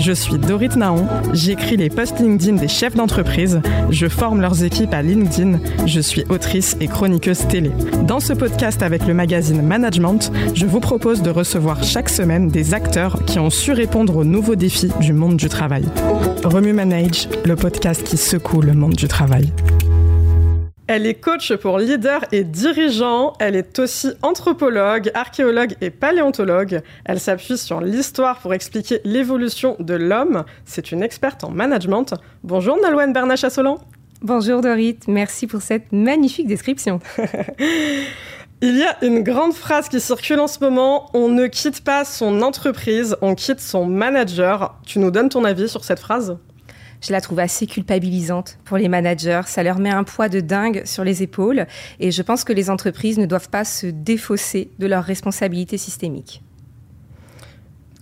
Je suis Dorit Naon, j'écris les posts LinkedIn des chefs d'entreprise, je forme leurs équipes à LinkedIn, je suis autrice et chroniqueuse télé. Dans ce podcast avec le magazine Management, je vous propose de recevoir chaque semaine des acteurs qui ont su répondre aux nouveaux défis du monde du travail. Remue Manage, le podcast qui secoue le monde du travail. Elle est coach pour leaders et dirigeants. Elle est aussi anthropologue, archéologue et paléontologue. Elle s'appuie sur l'histoire pour expliquer l'évolution de l'homme. C'est une experte en management. Bonjour Nolwenn Bernache-Assolan. Bonjour Dorit, merci pour cette magnifique description. Il y a une grande phrase qui circule en ce moment, on ne quitte pas son entreprise, on quitte son manager. Tu nous donnes ton avis sur cette phrase? Je la trouve assez culpabilisante pour les managers. Ça leur met un poids de dingue sur les épaules et je pense que les entreprises ne doivent pas se défausser de leurs responsabilités systémiques.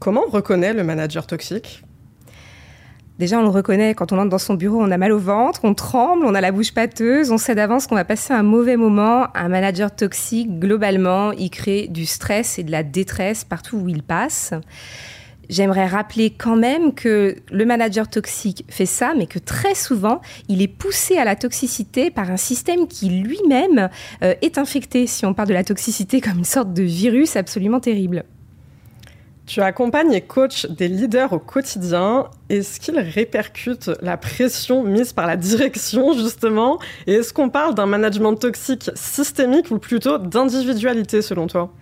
Comment on reconnaît le manager toxique? Déjà, on le reconnaît quand on entre dans son bureau, on a mal au ventre, on tremble, on a la bouche pâteuse, on sait d'avance qu'on va passer un mauvais moment. Un manager toxique, globalement, il crée du stress et de la détresse partout où il passe. J'aimerais rappeler quand même que le manager toxique fait ça, mais que très souvent, il est poussé à la toxicité par un système qui lui-même euh, est infecté, si on parle de la toxicité comme une sorte de virus absolument terrible. Tu accompagnes et coaches des leaders au quotidien. Est-ce qu'ils répercutent la pression mise par la direction, justement? Et est-ce qu'on parle d'un management toxique systémique ou plutôt d'individualité, selon toi?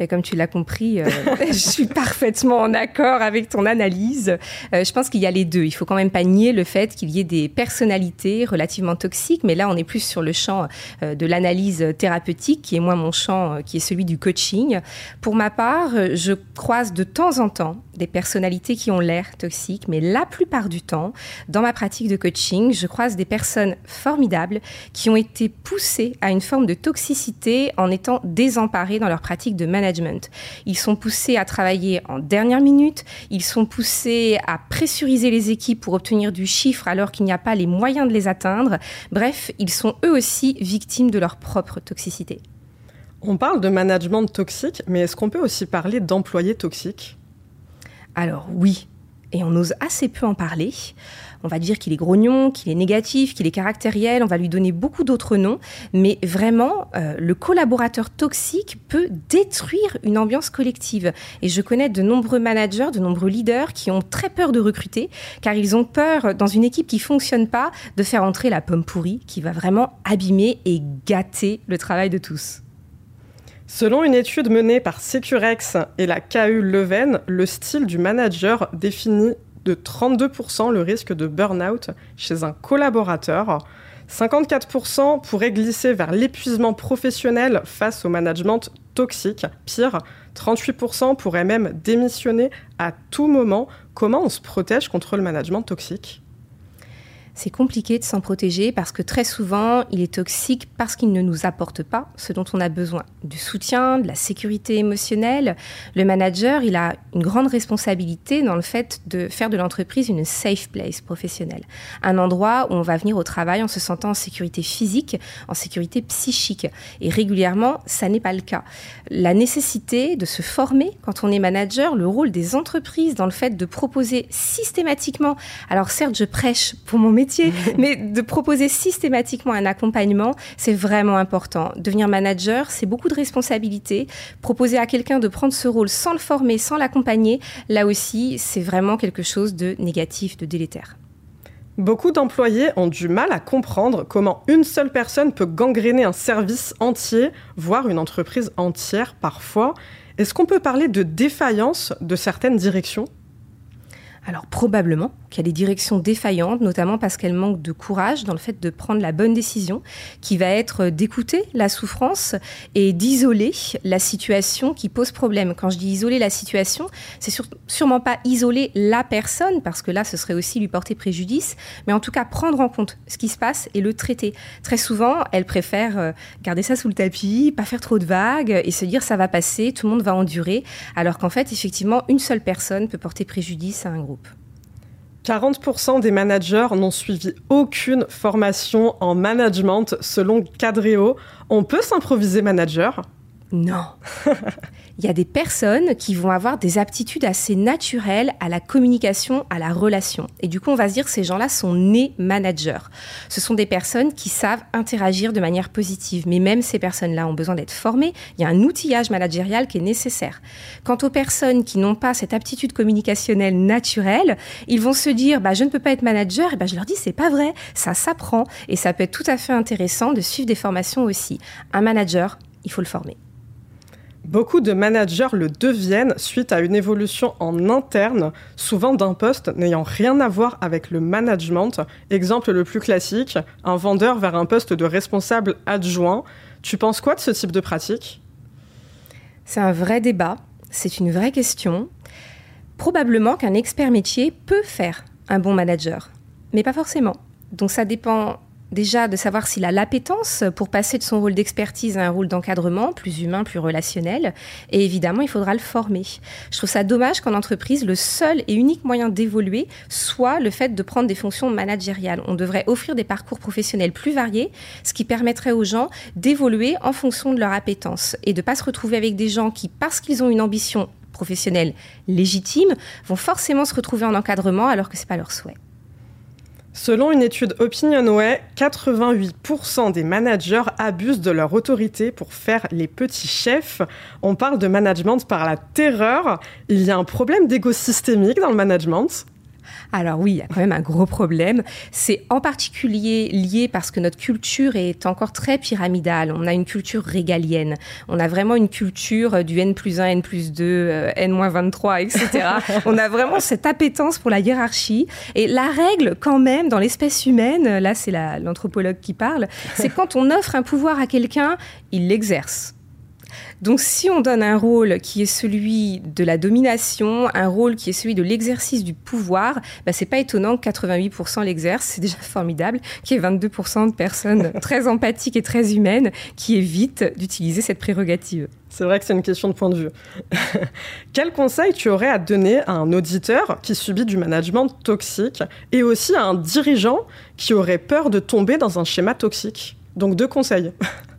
Et comme tu l'as compris, euh, je suis parfaitement en accord avec ton analyse. Euh, je pense qu'il y a les deux. Il faut quand même pas nier le fait qu'il y ait des personnalités relativement toxiques, mais là, on est plus sur le champ euh, de l'analyse thérapeutique, qui est moins mon champ, qui est celui du coaching. Pour ma part, je croise de temps en temps des personnalités qui ont l'air toxiques, mais la plupart du temps, dans ma pratique de coaching, je croise des personnes formidables qui ont été poussées à une forme de toxicité en étant désemparées dans leur pratique de management ils sont poussés à travailler en dernière minute, ils sont poussés à pressuriser les équipes pour obtenir du chiffre alors qu'il n'y a pas les moyens de les atteindre. Bref, ils sont eux aussi victimes de leur propre toxicité. On parle de management toxique, mais est-ce qu'on peut aussi parler d'employés toxiques? Alors oui, et on ose assez peu en parler. On va dire qu'il est grognon, qu'il est négatif, qu'il est caractériel, on va lui donner beaucoup d'autres noms, mais vraiment, euh, le collaborateur toxique peut détruire une ambiance collective. Et je connais de nombreux managers, de nombreux leaders qui ont très peur de recruter, car ils ont peur, dans une équipe qui fonctionne pas, de faire entrer la pomme pourrie qui va vraiment abîmer et gâter le travail de tous. Selon une étude menée par Securex et la KU Leuven, le style du manager définit de 32% le risque de burn-out chez un collaborateur. 54% pourraient glisser vers l'épuisement professionnel face au management toxique. Pire, 38% pourraient même démissionner à tout moment. Comment on se protège contre le management toxique? C'est compliqué de s'en protéger parce que très souvent, il est toxique parce qu'il ne nous apporte pas ce dont on a besoin. Du soutien, de la sécurité émotionnelle. Le manager, il a une grande responsabilité dans le fait de faire de l'entreprise une safe place professionnelle. Un endroit où on va venir au travail en se sentant en sécurité physique, en sécurité psychique. Et régulièrement, ça n'est pas le cas. La nécessité de se former quand on est manager, le rôle des entreprises dans le fait de proposer systématiquement, alors certes, je prêche pour mon métier, mais de proposer systématiquement un accompagnement, c'est vraiment important. Devenir manager, c'est beaucoup de responsabilités. Proposer à quelqu'un de prendre ce rôle sans le former, sans l'accompagner, là aussi, c'est vraiment quelque chose de négatif, de délétère. Beaucoup d'employés ont du mal à comprendre comment une seule personne peut gangréner un service entier, voire une entreprise entière parfois. Est-ce qu'on peut parler de défaillance de certaines directions? Alors probablement qu'il y a des directions défaillantes, notamment parce qu'elles manquent de courage dans le fait de prendre la bonne décision, qui va être d'écouter la souffrance et d'isoler la situation qui pose problème. Quand je dis isoler la situation, c'est sûrement pas isoler la personne, parce que là, ce serait aussi lui porter préjudice, mais en tout cas prendre en compte ce qui se passe et le traiter. Très souvent, elles préfèrent euh, garder ça sous le tapis, pas faire trop de vagues et se dire ça va passer, tout le monde va endurer, alors qu'en fait, effectivement, une seule personne peut porter préjudice à un groupe. 40% des managers n'ont suivi aucune formation en management selon Cadreo. On peut s'improviser manager Non. Il y a des personnes qui vont avoir des aptitudes assez naturelles à la communication, à la relation. Et du coup, on va se dire que ces gens-là sont nés managers. Ce sont des personnes qui savent interagir de manière positive. Mais même ces personnes-là ont besoin d'être formées. Il y a un outillage managérial qui est nécessaire. Quant aux personnes qui n'ont pas cette aptitude communicationnelle naturelle, ils vont se dire bah, je ne peux pas être manager. Et ben, je leur dis c'est pas vrai. Ça s'apprend. Et ça peut être tout à fait intéressant de suivre des formations aussi. Un manager, il faut le former. Beaucoup de managers le deviennent suite à une évolution en interne, souvent d'un poste n'ayant rien à voir avec le management. Exemple le plus classique, un vendeur vers un poste de responsable adjoint. Tu penses quoi de ce type de pratique? C'est un vrai débat, c'est une vraie question. Probablement qu'un expert métier peut faire un bon manager, mais pas forcément. Donc ça dépend déjà de savoir s'il a l'appétence pour passer de son rôle d'expertise à un rôle d'encadrement, plus humain, plus relationnel. Et évidemment, il faudra le former. Je trouve ça dommage qu'en entreprise, le seul et unique moyen d'évoluer soit le fait de prendre des fonctions managériales. On devrait offrir des parcours professionnels plus variés, ce qui permettrait aux gens d'évoluer en fonction de leur appétence et de ne pas se retrouver avec des gens qui, parce qu'ils ont une ambition professionnelle légitime, vont forcément se retrouver en encadrement alors que ce n'est pas leur souhait. Selon une étude Opinionway, 88% des managers abusent de leur autorité pour faire les petits chefs. On parle de management par la terreur. Il y a un problème d'égo systémique dans le management alors oui, il y a quand même un gros problème. C'est en particulier lié parce que notre culture est encore très pyramidale. On a une culture régalienne. On a vraiment une culture du N plus 1, N plus 2, euh, N moins 23, etc. On a vraiment cette appétence pour la hiérarchie. Et la règle, quand même, dans l'espèce humaine, là c'est l'anthropologue qui parle, c'est quand on offre un pouvoir à quelqu'un, il l'exerce. Donc si on donne un rôle qui est celui de la domination, un rôle qui est celui de l'exercice du pouvoir, bah, c'est pas étonnant que 88% l'exercent, c'est déjà formidable qu'il y ait 22% de personnes très empathiques et très humaines qui évitent d'utiliser cette prérogative. C'est vrai que c'est une question de point de vue. Quel conseil tu aurais à donner à un auditeur qui subit du management toxique et aussi à un dirigeant qui aurait peur de tomber dans un schéma toxique? Donc deux conseils.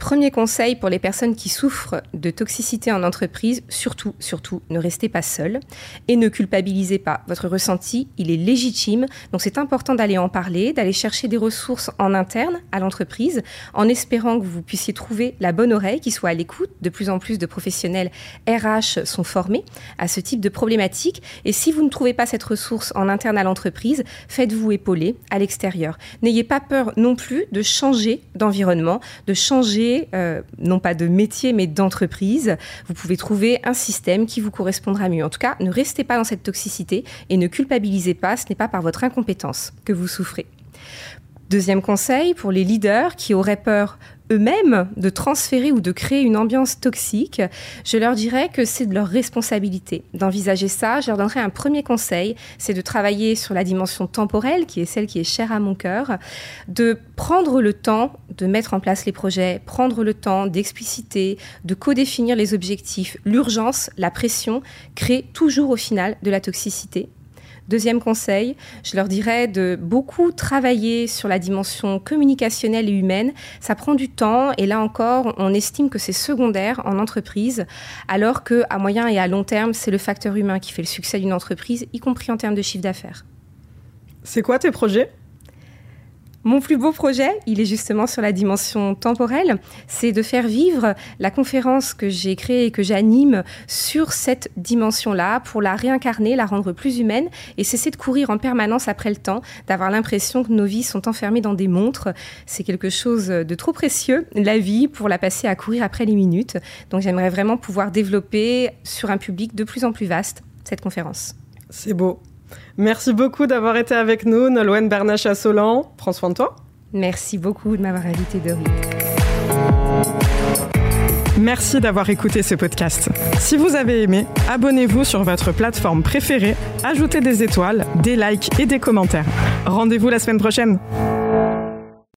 Premier conseil pour les personnes qui souffrent de toxicité en entreprise, surtout, surtout, ne restez pas seul et ne culpabilisez pas. Votre ressenti, il est légitime, donc c'est important d'aller en parler, d'aller chercher des ressources en interne à l'entreprise, en espérant que vous puissiez trouver la bonne oreille qui soit à l'écoute. De plus en plus de professionnels RH sont formés à ce type de problématique. Et si vous ne trouvez pas cette ressource en interne à l'entreprise, faites-vous épauler à l'extérieur. N'ayez pas peur non plus de changer d'environnement, de changer euh, non pas de métier, mais d'entreprise, vous pouvez trouver un système qui vous correspondra mieux. En tout cas, ne restez pas dans cette toxicité et ne culpabilisez pas, ce n'est pas par votre incompétence que vous souffrez. Deuxième conseil, pour les leaders qui auraient peur eux-mêmes de transférer ou de créer une ambiance toxique, je leur dirais que c'est de leur responsabilité d'envisager ça. Je leur donnerais un premier conseil, c'est de travailler sur la dimension temporelle, qui est celle qui est chère à mon cœur, de prendre le temps de mettre en place les projets, prendre le temps d'expliciter, de codéfinir les objectifs. L'urgence, la pression créent toujours au final de la toxicité Deuxième conseil, je leur dirais de beaucoup travailler sur la dimension communicationnelle et humaine. Ça prend du temps et là encore, on estime que c'est secondaire en entreprise, alors que à moyen et à long terme, c'est le facteur humain qui fait le succès d'une entreprise, y compris en termes de chiffre d'affaires. C'est quoi tes projets? Mon plus beau projet, il est justement sur la dimension temporelle, c'est de faire vivre la conférence que j'ai créée et que j'anime sur cette dimension-là pour la réincarner, la rendre plus humaine et cesser de courir en permanence après le temps, d'avoir l'impression que nos vies sont enfermées dans des montres. C'est quelque chose de trop précieux, la vie, pour la passer à courir après les minutes. Donc j'aimerais vraiment pouvoir développer sur un public de plus en plus vaste cette conférence. C'est beau. Merci beaucoup d'avoir été avec nous, Nolwenn Bernache-Assolan. Prends soin de toi. Merci beaucoup de m'avoir invité, Dory. Merci d'avoir écouté ce podcast. Si vous avez aimé, abonnez-vous sur votre plateforme préférée, ajoutez des étoiles, des likes et des commentaires. Rendez-vous la semaine prochaine.